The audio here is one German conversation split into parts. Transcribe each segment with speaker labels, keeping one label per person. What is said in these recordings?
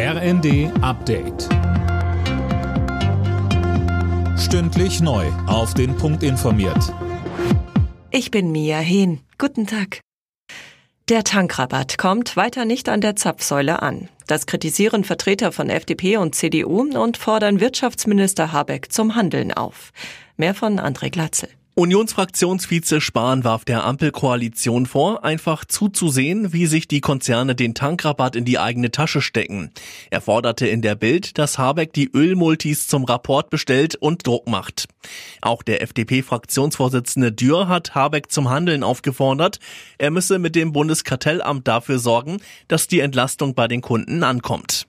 Speaker 1: RND Update. Stündlich neu. Auf den Punkt informiert.
Speaker 2: Ich bin Mia Hehn. Guten Tag. Der Tankrabatt kommt weiter nicht an der Zapfsäule an. Das kritisieren Vertreter von FDP und CDU und fordern Wirtschaftsminister Habeck zum Handeln auf. Mehr von André Glatzel.
Speaker 3: Unionsfraktionsvize Spahn warf der Ampelkoalition vor, einfach zuzusehen, wie sich die Konzerne den Tankrabatt in die eigene Tasche stecken. Er forderte in der Bild, dass Habeck die Ölmultis zum Rapport bestellt und Druck macht. Auch der FDP-Fraktionsvorsitzende Dürr hat Habeck zum Handeln aufgefordert. Er müsse mit dem Bundeskartellamt dafür sorgen, dass die Entlastung bei den Kunden ankommt.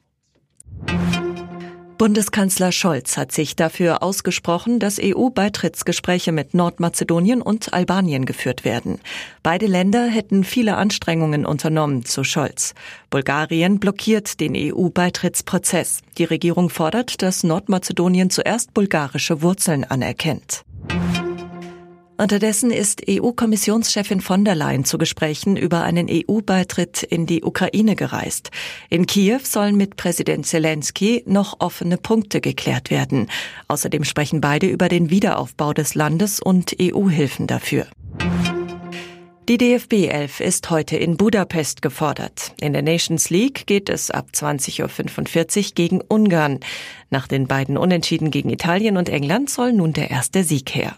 Speaker 2: Bundeskanzler Scholz hat sich dafür ausgesprochen, dass EU-Beitrittsgespräche mit Nordmazedonien und Albanien geführt werden. Beide Länder hätten viele Anstrengungen unternommen, zu Scholz. Bulgarien blockiert den EU-Beitrittsprozess. Die Regierung fordert, dass Nordmazedonien zuerst bulgarische Wurzeln anerkennt. Unterdessen ist EU-Kommissionschefin von der Leyen zu Gesprächen über einen EU-Beitritt in die Ukraine gereist. In Kiew sollen mit Präsident Zelensky noch offene Punkte geklärt werden. Außerdem sprechen beide über den Wiederaufbau des Landes und EU-Hilfen dafür. Die DFB 11 ist heute in Budapest gefordert. In der Nations League geht es ab 20.45 Uhr gegen Ungarn. Nach den beiden Unentschieden gegen Italien und England soll nun der erste Sieg her.